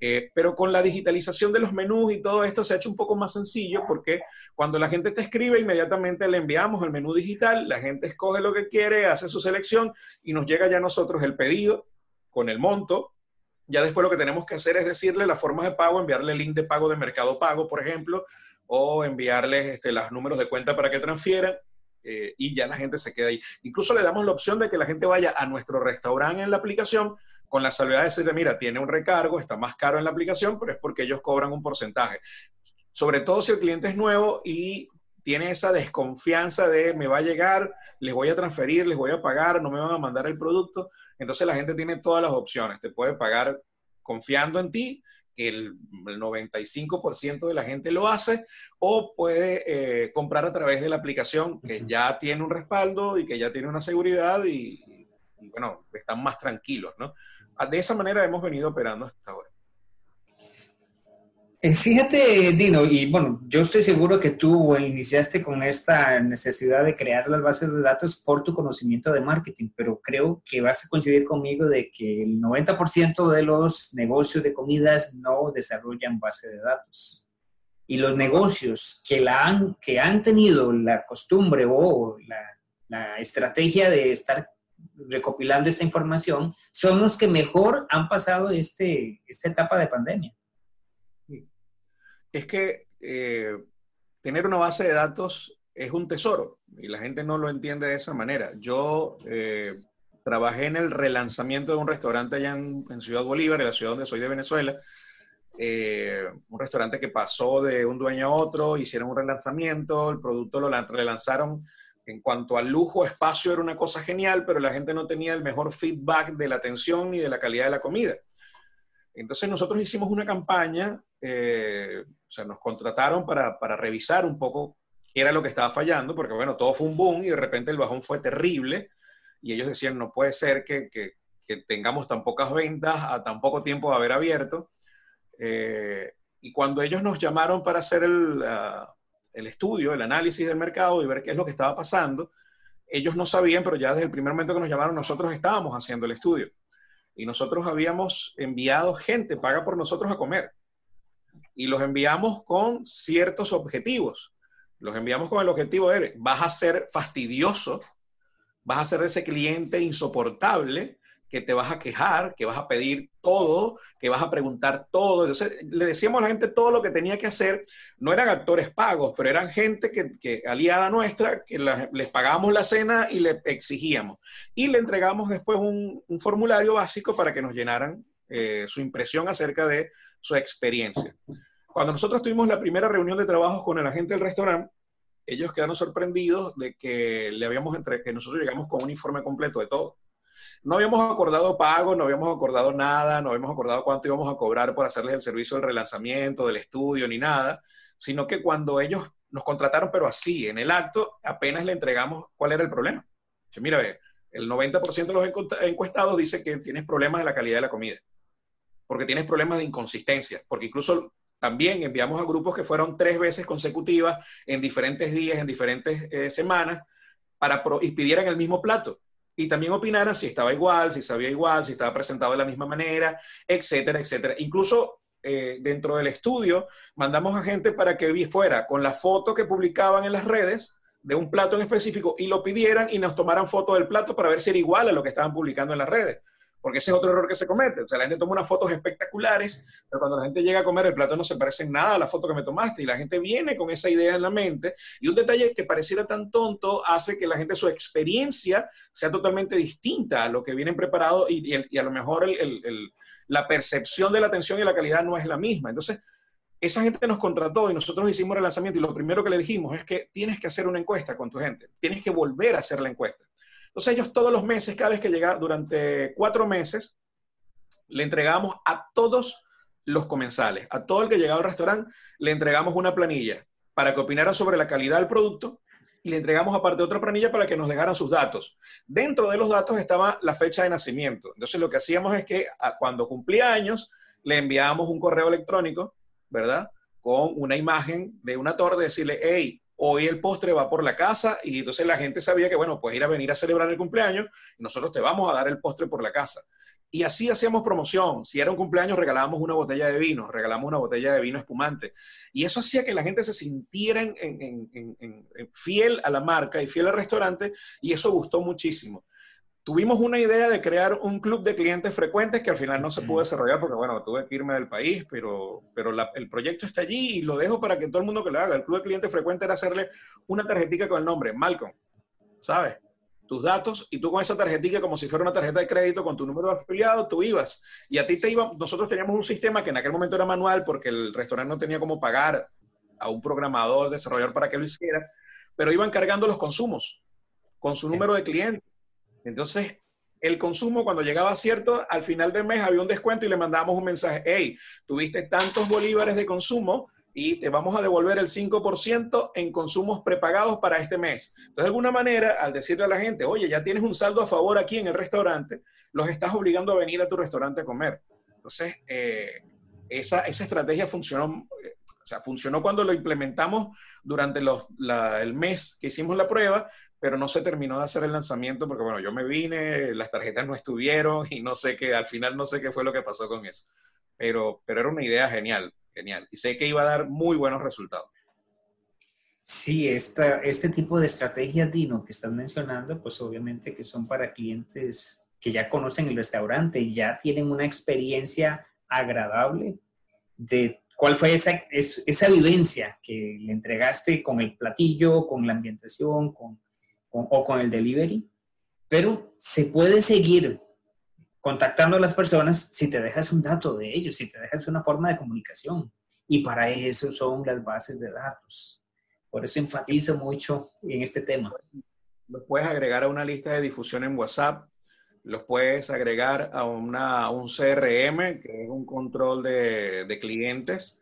Eh, pero con la digitalización de los menús y todo esto se ha hecho un poco más sencillo porque cuando la gente te escribe, inmediatamente le enviamos el menú digital, la gente escoge lo que quiere, hace su selección y nos llega ya a nosotros el pedido con el monto. Ya después lo que tenemos que hacer es decirle las formas de pago, enviarle el link de pago de Mercado Pago, por ejemplo, o enviarles este, los números de cuenta para que transfieran. Eh, y ya la gente se queda ahí. Incluso le damos la opción de que la gente vaya a nuestro restaurante en la aplicación con la salvedad de decirle, mira, tiene un recargo, está más caro en la aplicación, pero es porque ellos cobran un porcentaje. Sobre todo si el cliente es nuevo y tiene esa desconfianza de me va a llegar, les voy a transferir, les voy a pagar, no me van a mandar el producto. Entonces la gente tiene todas las opciones. Te puede pagar confiando en ti, que el, 95% de la gente lo hace, o puede eh, comprar a través de la aplicación que ya tiene un respaldo y que ya tiene una seguridad y, y bueno, están más tranquilos, ¿no? Ah, de esa manera hemos venido operando hasta ahora. Eh, fíjate, Dino, y bueno, yo estoy seguro que tú iniciaste con esta necesidad de crear las bases de datos por tu conocimiento de marketing, pero creo que vas a coincidir conmigo de que el 90% de los negocios de comidas no desarrollan base de datos. Y los negocios que, la han, que han tenido la costumbre o la, la estrategia de estar recopilando esta información, son los que mejor han pasado este, esta etapa de pandemia. Es que eh, tener una base de datos es un tesoro y la gente no lo entiende de esa manera. Yo eh, trabajé en el relanzamiento de un restaurante allá en, Ciudad Bolívar, en la ciudad donde soy de Venezuela. Eh, un restaurante que pasó de un dueño a otro, hicieron un relanzamiento, el producto lo relanzaron en cuanto al lujo, espacio era una cosa genial, pero la gente no tenía el mejor feedback de la atención ni de la calidad de la comida. Entonces nosotros hicimos una campaña, eh, o sea, nos contrataron para, para, revisar un poco qué era lo que estaba fallando, porque bueno, todo fue un boom y de repente el bajón fue terrible y ellos decían, no puede ser que, que, tengamos tan pocas ventas a tan poco tiempo de haber abierto. Eh, y cuando ellos nos llamaron para hacer el, uh, el estudio, el análisis del mercado y ver qué es lo que estaba pasando. Ellos no sabían, pero ya desde el primer momento que nos llamaron, nosotros estábamos haciendo el estudio. Y nosotros habíamos enviado gente paga por nosotros a comer. Y los enviamos con ciertos objetivos. Los enviamos con el objetivo de, vas a ser fastidioso, vas a ser ese cliente insoportable que te vas a quejar, que vas a pedir todo, que vas a preguntar todo. Entonces, le decíamos a la gente todo lo que tenía que hacer. No eran actores pagos, pero eran gente que, aliada nuestra, que les pagábamos la cena y le exigíamos. Y le entregamos después un, formulario básico para que nos llenaran eh, su impresión acerca de su experiencia. Cuando nosotros tuvimos la primera reunión de trabajo con el agente del restaurante, ellos quedaron sorprendidos de que le habíamos entre que nosotros llegamos con un informe completo de todo no habíamos acordado pago, no habíamos acordado nada, no habíamos acordado cuánto íbamos a cobrar por hacerles el servicio del relanzamiento, del estudio, ni nada, sino que cuando ellos nos contrataron, pero así, en el acto, apenas le entregamos cuál era el problema. mira, el 90% de los encuestados dice que tienes problemas en la calidad de la comida, porque tienes problemas de inconsistencia, porque incluso también enviamos a grupos que fueron tres veces consecutivas en diferentes días, en diferentes eh, semanas, para y pidieran el mismo plato. Y también opinaran si estaba igual, si sabía igual, si estaba presentado de la misma manera, etcétera, etcétera. Incluso eh, dentro del estudio mandamos a gente para que fuera con la foto que publicaban en las redes de un plato en específico y lo pidieran y nos tomaran foto del plato para ver si era igual a lo que estaban publicando en las redes porque ese es otro error que se comete. O sea, la gente toma unas fotos espectaculares, pero cuando la gente llega a comer, el plato no se parece en nada a la foto que me tomaste, y la gente viene con esa idea en la mente, y un detalle que pareciera tan tonto hace que la gente, su experiencia sea totalmente distinta a lo que vienen preparado, y, a lo mejor la percepción de la atención y la calidad no es la misma. Entonces, esa gente nos contrató y nosotros hicimos el lanzamiento y lo primero que le dijimos es que tienes que hacer una encuesta con tu gente, tienes que volver a hacer la encuesta. Entonces ellos todos los meses, cada vez que llega, durante cuatro meses, le entregamos a todos los comensales, a todo el que llegaba al restaurante, le entregamos una planilla para que opinara sobre la calidad del producto y le entregamos aparte otra planilla para que nos dejaran sus datos. Dentro de los datos estaba la fecha de nacimiento. Entonces lo que hacíamos es que cuando cumplía años, le enviábamos un correo electrónico, ¿verdad? Con una imagen de una torre, decirle, hey, hoy el postre va por la casa y entonces la gente sabía que, bueno, pues ir a venir a celebrar el cumpleaños nosotros te vamos a dar el postre por la casa. Y así hacíamos promoción. Si era un cumpleaños, regalábamos una botella de vino, regalamos una botella de vino espumante. Y eso hacía que la gente se sintiera fiel a la marca y fiel al restaurante, y eso gustó muchísimo tuvimos una idea de crear un club de clientes frecuentes que al final no se pudo desarrollar porque, bueno, tuve que irme del país, pero, pero el proyecto está allí y lo dejo para que todo el mundo que lo haga. El club de clientes frecuentes era hacerle una tarjetita con el nombre, Malcolm, ¿sabes? Tus datos y tú con esa tarjetita como si fuera una tarjeta de crédito con tu número de afiliado, tú ibas. Y a ti te iba, nosotros teníamos un sistema que en aquel momento era manual porque el restaurante no tenía como pagar a un programador, desarrollador para que lo hiciera, pero iban cargando los consumos con su número de clientes entonces, el consumo cuando llegaba a cierto, al final del mes había un descuento y le mandábamos un mensaje, hey, tuviste tantos bolívares de consumo y te vamos a devolver el 5% en consumos prepagados para este mes. Entonces, de alguna manera, al decirle a la gente, oye, ya tienes un saldo a favor aquí en el restaurante, los estás obligando a venir a tu restaurante a comer. Entonces, eh, esa, estrategia funcionó, eh, o sea, funcionó cuando lo implementamos durante el mes que hicimos la prueba, pero no se terminó de hacer el lanzamiento porque, bueno, yo me vine, las tarjetas no estuvieron y no sé qué, al final no sé qué fue lo que pasó con eso. Pero, pero era una idea genial, genial. Y sé que iba a dar muy buenos resultados. Sí, esta, este tipo de estrategias, Dino, que estás mencionando, pues obviamente que son para clientes que ya conocen el restaurante y ya tienen una experiencia agradable de cuál fue esa, esa vivencia que le entregaste con el platillo, con la ambientación, con, o con el delivery, pero se puede seguir contactando a las personas si te dejas un dato de ellos, si te dejas una forma de comunicación. Y para eso son las bases de datos. Por eso enfatizo mucho en este tema. Los puedes agregar a una lista de difusión en WhatsApp, los puedes agregar a, una, un CRM, que es un control de, de clientes,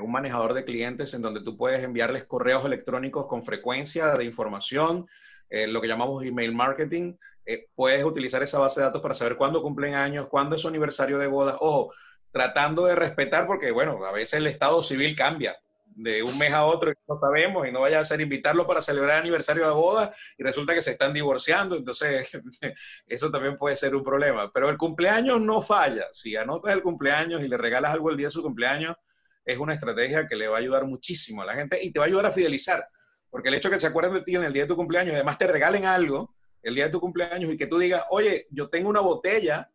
un manejador de clientes en donde tú puedes enviarles correos electrónicos con frecuencia de información, eh, lo que llamamos email marketing. Eh, puedes utilizar esa base de datos para saber cuándo cumplen años, cuándo es su aniversario de boda. Ojo, tratando de respetar, porque bueno, a veces el estado civil cambia de un mes a otro y no sabemos y no vaya a ser invitarlo para celebrar el aniversario de boda y resulta que se están divorciando, entonces eso también puede ser un problema. Pero el cumpleaños no falla. Si anotas el cumpleaños y le regalas algo el día de su cumpleaños, es una estrategia que le va a ayudar muchísimo a la gente y te va a ayudar a fidelizar. Porque el hecho de que se acuerden de ti en el día de tu cumpleaños y además te regalen algo el día de tu cumpleaños y que tú digas, oye, yo tengo una botella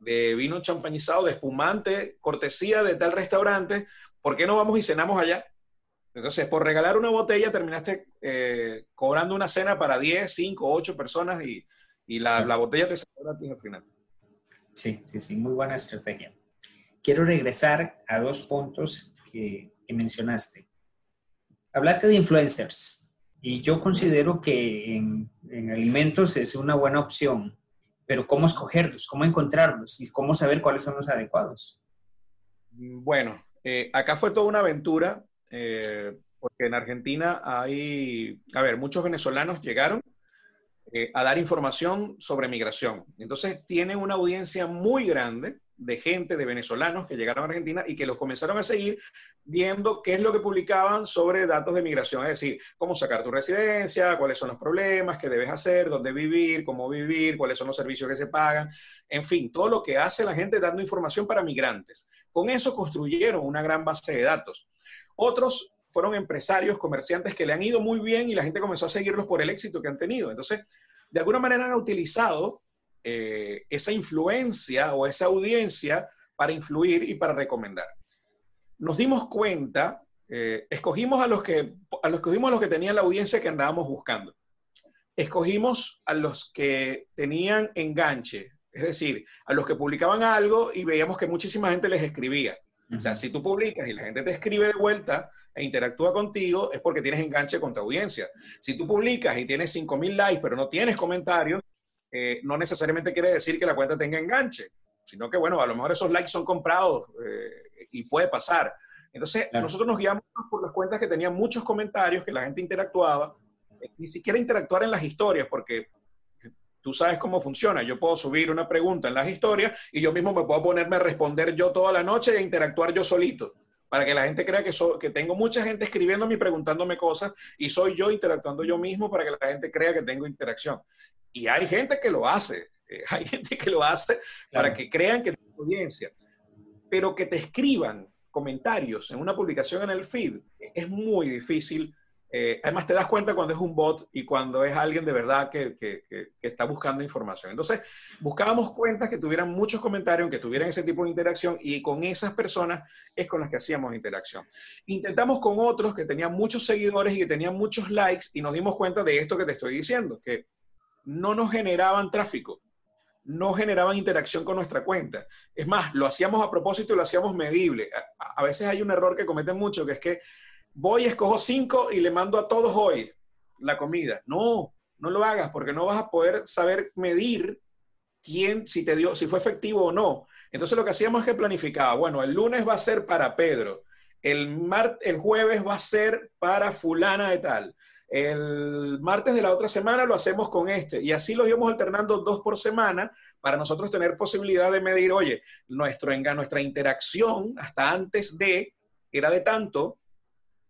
de vino champañizado, de espumante, cortesía de tal restaurante, ¿por qué no vamos y cenamos allá? Entonces, por regalar una botella terminaste eh, cobrando una cena para 10, 5, 8 personas y, la, botella te salió gratis al final. Sí, sí, sí, muy buena estrategia. Quiero regresar a dos puntos que mencionaste. Hablaste de influencers y yo considero que en, alimentos es una buena opción pero ¿cómo escogerlos? ¿Cómo encontrarlos? ¿Y cómo saber cuáles son los adecuados? Bueno, eh, acá fue toda una aventura, eh, porque en Argentina hay, a ver, muchos venezolanos llegaron eh, a dar información sobre migración. Entonces tienen una audiencia muy grande de gente, de venezolanos que llegaron a Argentina y que los comenzaron a seguir viendo qué es lo que publicaban sobre datos de migración, es decir, cómo sacar tu residencia, cuáles son los problemas, qué debes hacer, dónde vivir, cómo vivir, cuáles son los servicios que se pagan, en fin, todo lo que hace la gente dando información para migrantes. Con eso construyeron una gran base de datos. Otros fueron empresarios, comerciantes que le han ido muy bien y la gente comenzó a seguirlos por el éxito que han tenido. Entonces, de alguna manera han utilizado eh, esa influencia o esa audiencia para influir y para recomendar. Nos dimos cuenta, eh, escogimos a los que a los escogimos a los que tenían la audiencia que andábamos buscando. Escogimos a los que tenían enganche, es decir, a los que publicaban algo y veíamos que muchísima gente les escribía. O sea, si tú publicas y la gente te escribe de vuelta e interactúa contigo, es porque tienes enganche con tu audiencia. Si tú publicas y tienes 5.000 likes, pero no tienes comentarios, eh, no necesariamente quiere decir que la cuenta tenga enganche, sino que, bueno, a lo mejor esos likes son comprados eh, y puede pasar. Entonces, nosotros nos guiamos por las cuentas que tenían muchos comentarios, que la gente interactuaba, eh, ni siquiera interactuar en las historias, porque tú sabes cómo funciona. Yo puedo subir una pregunta en las historias y yo mismo me puedo ponerme a responder yo toda la noche e interactuar yo solito, para que la gente crea que, que tengo mucha gente escribiéndome y preguntándome cosas y soy yo interactuando yo mismo para que la gente crea que tengo interacción. Y hay gente que lo hace, eh, hay gente que lo hace para que crean que tiene audiencia. Pero que te escriban comentarios en una publicación en el feed es muy difícil. Eh, además, te das cuenta cuando es un bot y cuando es alguien de verdad que, que, que, está buscando información. Entonces, buscábamos cuentas que tuvieran muchos comentarios, que tuvieran ese tipo de interacción y con esas personas es con las que hacíamos interacción. Intentamos con otros que tenían muchos seguidores y que tenían muchos likes y nos dimos cuenta de esto que te estoy diciendo, que no nos generaban tráfico, no generaban interacción con nuestra cuenta. Es más, lo hacíamos a propósito y lo hacíamos medible. A, veces hay un error que cometen mucho, que es que voy, escojo cinco y le mando a todos hoy la comida. No, no lo hagas porque no vas a poder saber medir quién, si te dio, si fue efectivo o no. Entonces lo que hacíamos es que planificaba, bueno, el lunes va a ser para Pedro, el, el jueves va a ser para fulana de tal, el martes de la otra semana lo hacemos con este y así lo íbamos alternando dos por semana para nosotros tener posibilidad de medir, oye, nuestro, nuestra interacción hasta antes de era de tanto,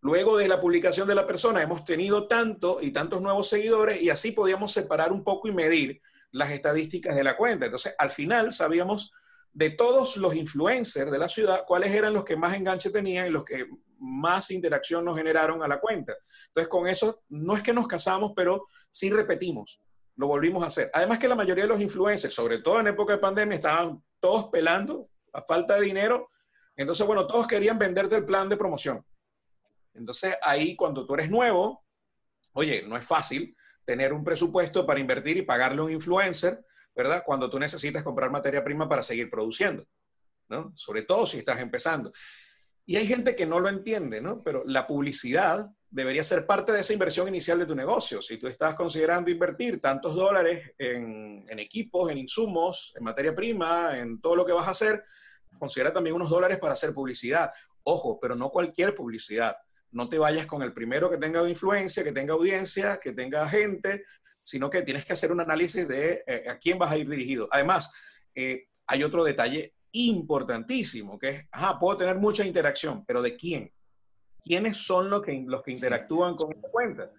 luego de la publicación de la persona hemos tenido tanto y tantos nuevos seguidores y así podíamos separar un poco y medir las estadísticas de la cuenta. Entonces, al final sabíamos de todos los influencers de la ciudad, cuáles eran los que más enganche tenían y los que más interacción nos generaron a la cuenta. Entonces, con eso, no es que nos casamos, pero sí repetimos, lo volvimos a hacer. Además que la mayoría de los influencers, sobre todo en época de pandemia, estaban todos pelando a falta de dinero. Entonces, bueno, todos querían venderte el plan de promoción. Entonces, ahí cuando tú eres nuevo, oye, no es fácil tener un presupuesto para invertir y pagarle a un influencer, ¿verdad? Cuando tú necesitas comprar materia prima para seguir produciendo, ¿no? Sobre todo si estás empezando. Y hay gente que no lo entiende, ¿no? Pero la publicidad debería ser parte de esa inversión inicial de tu negocio. Si tú estás considerando invertir tantos dólares en, equipos, en insumos, en materia prima, en todo lo que vas a hacer, considera también unos dólares para hacer publicidad. Ojo, pero no cualquier publicidad. No te vayas con el primero que tenga influencia, que tenga audiencia, que tenga gente, sino que tienes que hacer un análisis de eh, a quién vas a ir dirigido. Además, eh, hay otro detalle importantísimo, que es, ajá, puedo tener mucha interacción, pero ¿de quién? ¿Quiénes son los que, los que interactúan con esta cuenta?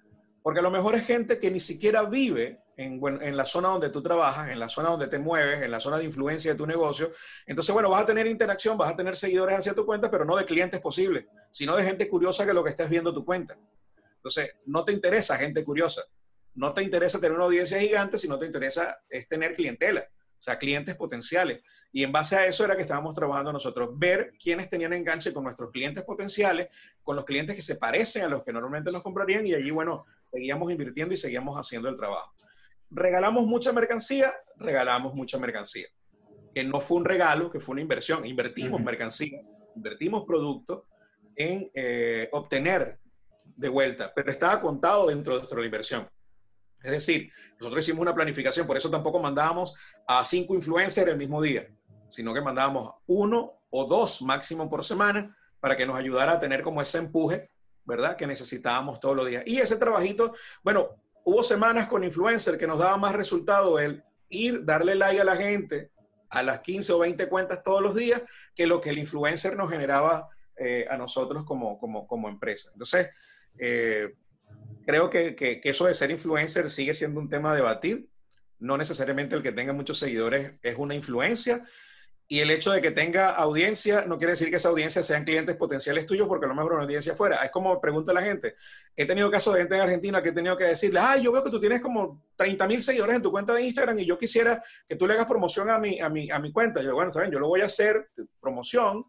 Porque a lo mejor es gente que ni siquiera vive en, en, la zona donde tú trabajas, en la zona donde te mueves, en la zona de influencia de tu negocio. Entonces, bueno, vas a tener interacción, vas a tener seguidores hacia tu cuenta, pero no de clientes posibles, sino de gente curiosa que lo que estés viendo tu cuenta. Entonces, no te interesa gente curiosa, no te interesa tener una audiencia gigante, sino te interesa es tener clientela, o sea, clientes potenciales. Y en base a eso era que estábamos trabajando nosotros, ver quiénes tenían enganche con nuestros clientes potenciales, con los clientes que se parecen a los que normalmente nos comprarían y allí, bueno, seguíamos invirtiendo y seguíamos haciendo el trabajo. Regalamos mucha mercancía, regalamos mucha mercancía. Que no fue un regalo, que fue una inversión. Invertimos mercancía, invertimos productos en eh, obtener de vuelta, pero estaba contado dentro de nuestra inversión. Es decir, nosotros hicimos una planificación, por eso tampoco mandábamos a cinco influencers el mismo día, sino que mandábamos uno o dos máximo por semana para que nos ayudara a tener como ese empuje, ¿verdad? Que necesitábamos todos los días. Y ese trabajito, bueno, hubo semanas con influencer que nos daba más resultado el ir, darle like a la gente a las 15 o 20 cuentas todos los días que lo que el influencer nos generaba eh, a nosotros como, como, como empresa. Entonces, eh, creo que, que, eso de ser influencer sigue siendo un tema a debatir. No necesariamente el que tenga muchos seguidores es una influencia. Y el hecho de que tenga audiencia no quiere decir que esa audiencia sean clientes potenciales tuyos porque a lo mejor una audiencia afuera. Es como pregunta la gente. He tenido casos de gente en Argentina que he tenido que decirle, ah, yo veo que tú tienes como 30 mil seguidores en tu cuenta de Instagram y yo quisiera que tú le hagas promoción a mi, a mi, a mi cuenta. yo, bueno, está bien, yo lo voy a hacer, promoción,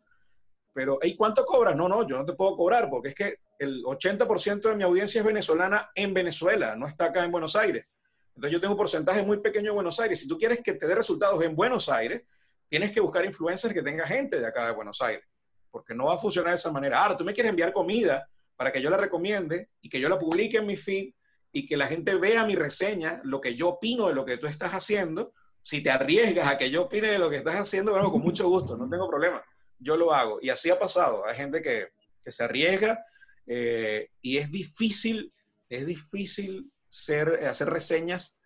pero ¿y cuánto cobras? No, no, yo no te puedo cobrar porque es que el 80% de mi audiencia es venezolana en Venezuela, no está acá en Buenos Aires. Entonces yo tengo un porcentaje muy pequeño en Buenos Aires. Si tú quieres que te dé resultados en Buenos Aires, tienes que buscar influencers que tenga gente de acá de Buenos Aires, porque no va a funcionar de esa manera. Ahora, tú me quieres enviar comida para que yo la recomiende y que yo la publique en mi feed y que la gente vea mi reseña, lo que yo opino de lo que tú estás haciendo. Si te arriesgas a que yo opine de lo que estás haciendo, bueno, con mucho gusto, no tengo problema. Yo lo hago. Y así ha pasado. Hay gente que, que se arriesga eh, y es difícil, es difícil hacer reseñas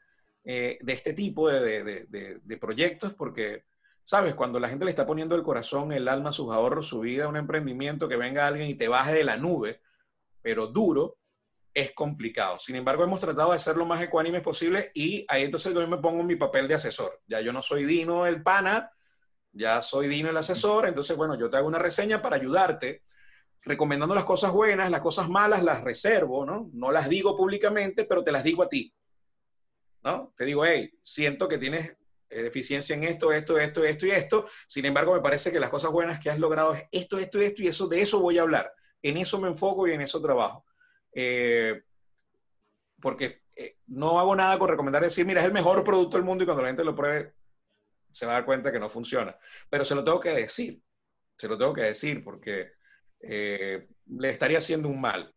eh, de este tipo de, de, de proyectos porque ¿Sabes? Cuando la gente le está poniendo el corazón, el alma, sus ahorros, su vida, un emprendimiento, que venga alguien y te baje de la nube, pero duro, es complicado. Sin embargo, hemos tratado de ser lo más ecuánimes posible y ahí entonces yo me pongo en mi papel de asesor. Ya yo no soy Dino el pana, ya soy Dino el asesor, entonces bueno, yo te hago una reseña para ayudarte, recomendando las cosas buenas, las cosas malas las reservo, ¿no? No las digo públicamente, pero te las digo a ti. ¿No? Te digo, hey, siento que tienes eh, deficiencia en esto, esto, esto, esto y esto. Sin embargo, me parece que las cosas buenas que has logrado es esto, esto, esto y eso, de eso voy a hablar. En eso me enfoco y en eso trabajo. Eh, porque eh, no hago nada con recomendar decir, mira, es el mejor producto del mundo y cuando la gente lo pruebe se va a dar cuenta que no funciona. Pero se lo tengo que decir, se lo tengo que decir porque le estaría haciendo un mal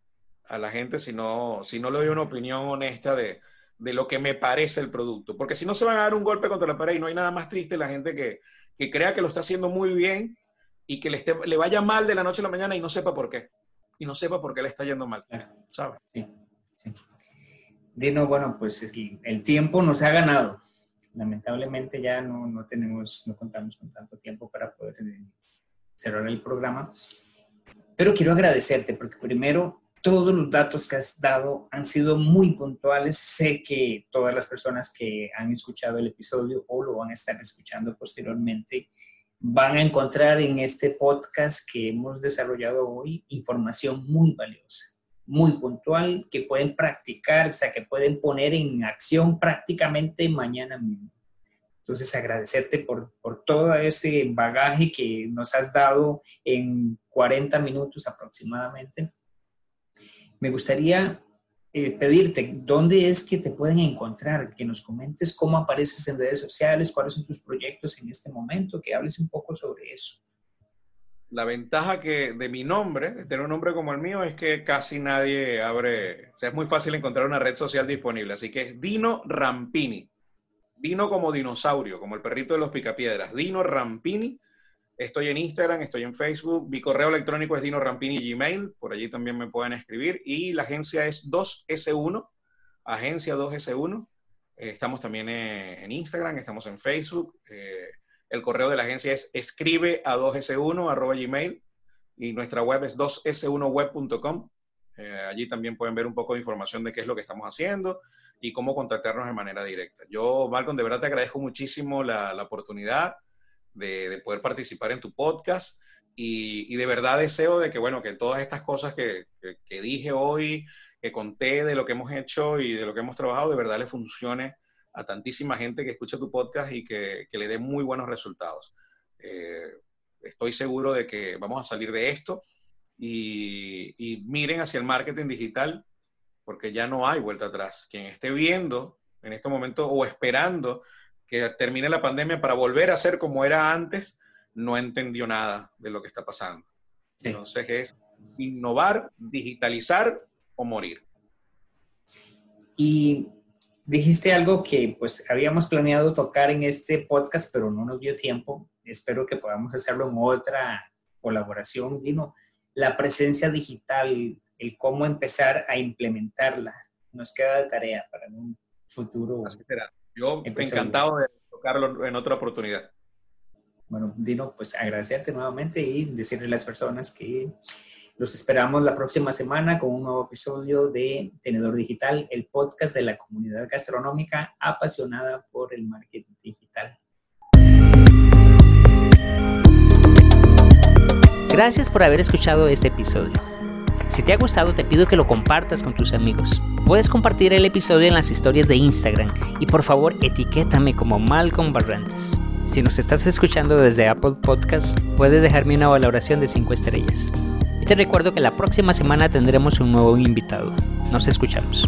a la gente si no, si no le doy una opinión honesta de, de lo que me parece el producto. Porque si no se van a dar un golpe contra la pared y no hay nada más triste la gente que, que crea que lo está haciendo muy bien y que le, esté, le vaya mal de la noche a la mañana y no sepa por qué. Y no sepa por qué le está yendo mal. ¿Sabes? Sí, sí. Dino, bueno, pues el, el, tiempo nos ha ganado. Lamentablemente ya no, no, tenemos, no contamos con tanto tiempo para poder eh, cerrar el programa. Pero quiero agradecerte porque primero todos los datos que has dado han sido muy puntuales. Sé que todas las personas que han escuchado el episodio o lo van a estar escuchando posteriormente van a encontrar en este podcast que hemos desarrollado hoy información muy valiosa, muy puntual, que pueden practicar, o sea, que pueden poner en acción prácticamente mañana mismo. Entonces, agradecerte por, por todo ese bagaje que nos has dado en 40 minutos aproximadamente me gustaría eh, pedirte dónde es que te pueden encontrar, que nos comentes cómo apareces en redes sociales, cuáles son tus proyectos en este momento, que hables un poco sobre eso. La ventaja que de mi nombre, de tener un nombre como el mío, es que casi nadie abre, o sea, es muy fácil encontrar una red social disponible, así que es Dino Rampini. Dino como dinosaurio, como el perrito de los picapiedras. Dino Rampini Estoy en Instagram, estoy en Facebook, mi correo electrónico es Dino Rampini Gmail, por allí también me pueden escribir. Y la agencia es 2S1, agencia 2S1. Eh, estamos también eh, en Instagram, estamos en Facebook. Eh, el correo de la agencia es escribe a 2S1 arroba gmail y nuestra web es 2s1web.com. allí también pueden ver un poco de información de qué es lo que estamos haciendo y cómo contactarnos de manera directa. Yo, Malcolm, de verdad te agradezco muchísimo la, la oportunidad de, poder participar en tu podcast y, de verdad deseo de que, bueno, que todas estas cosas que, dije hoy, que conté de lo que hemos hecho y de lo que hemos trabajado, de verdad le funcione a tantísima gente que escucha tu podcast y que, le dé muy buenos resultados. Eh, estoy seguro de que vamos a salir de esto y, y, miren hacia el marketing digital porque ya no hay vuelta atrás. Quien esté viendo en este momento o esperando que termine la pandemia para volver a ser como era antes, no entendió nada de lo que está pasando. Entonces es innovar, digitalizar o morir. Y dijiste algo que pues habíamos planeado tocar en este podcast, pero no nos dio tiempo. Espero que podamos hacerlo en otra colaboración, Dino. La presencia digital, el cómo empezar a implementarla. Nos queda de tarea para un futuro. Así será. Yo encantado de tocarlo en otra oportunidad. Bueno, Dino, pues agradecerte nuevamente y decirle a las personas que los esperamos la próxima semana con un nuevo episodio de Tenedor Digital, el podcast de la comunidad gastronómica apasionada por el marketing digital. Gracias por haber escuchado este episodio. Si te ha gustado, te pido que lo compartas con tus amigos. Puedes compartir el episodio en las historias de Instagram y por favor etiquétame como Malcolm Barrantes. Si nos estás escuchando desde Apple Podcast, puedes dejarme una valoración de 5 estrellas. Y te recuerdo que la próxima semana tendremos un nuevo invitado. Nos escuchamos.